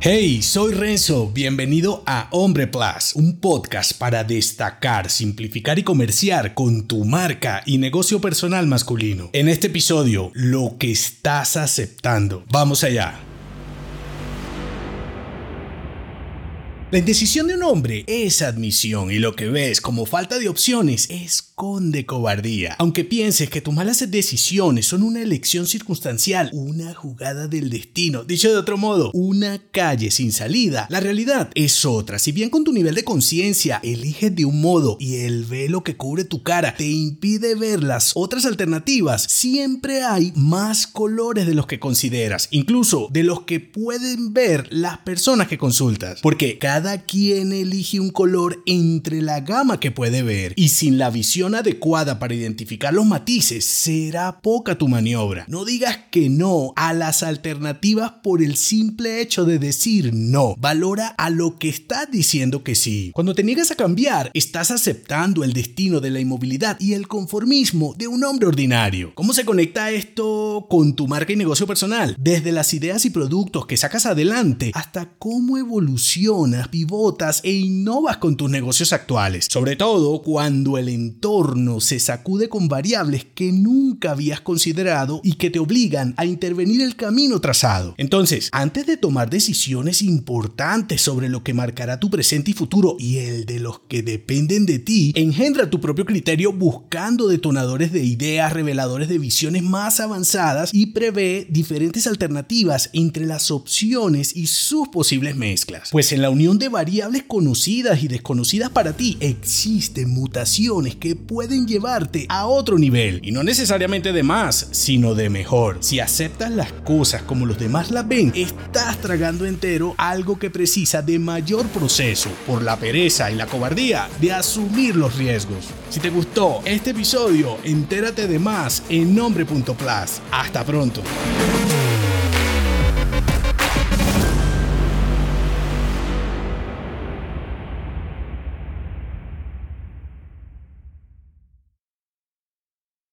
Hey, soy Renzo, bienvenido a Hombre Plus, un podcast para destacar, simplificar y comerciar con tu marca y negocio personal masculino. En este episodio, lo que estás aceptando. Vamos allá. La indecisión de un hombre es admisión y lo que ves como falta de opciones es de cobardía. Aunque pienses que tus malas decisiones son una elección circunstancial, una jugada del destino, dicho de otro modo, una calle sin salida, la realidad es otra. Si bien con tu nivel de conciencia eliges de un modo y el velo que cubre tu cara te impide ver las otras alternativas, siempre hay más colores de los que consideras, incluso de los que pueden ver las personas que consultas, porque cada quien elige un color entre la gama que puede ver y sin la visión adecuada para identificar los matices, será poca tu maniobra. No digas que no a las alternativas por el simple hecho de decir no. Valora a lo que estás diciendo que sí. Cuando te niegas a cambiar, estás aceptando el destino de la inmovilidad y el conformismo de un hombre ordinario. ¿Cómo se conecta esto con tu marca y negocio personal? Desde las ideas y productos que sacas adelante hasta cómo evolucionas, pivotas e innovas con tus negocios actuales. Sobre todo cuando el entorno se sacude con variables que nunca habías considerado y que te obligan a intervenir el camino trazado. Entonces, antes de tomar decisiones importantes sobre lo que marcará tu presente y futuro y el de los que dependen de ti, engendra tu propio criterio buscando detonadores de ideas, reveladores de visiones más avanzadas y prevé diferentes alternativas entre las opciones y sus posibles mezclas. Pues en la unión de variables conocidas y desconocidas para ti existen mutaciones que pueden llevarte a otro nivel. Y no necesariamente de más, sino de mejor. Si aceptas las cosas como los demás las ven, estás tragando entero algo que precisa de mayor proceso por la pereza y la cobardía de asumir los riesgos. Si te gustó este episodio, entérate de más en nombre.plus. Hasta pronto.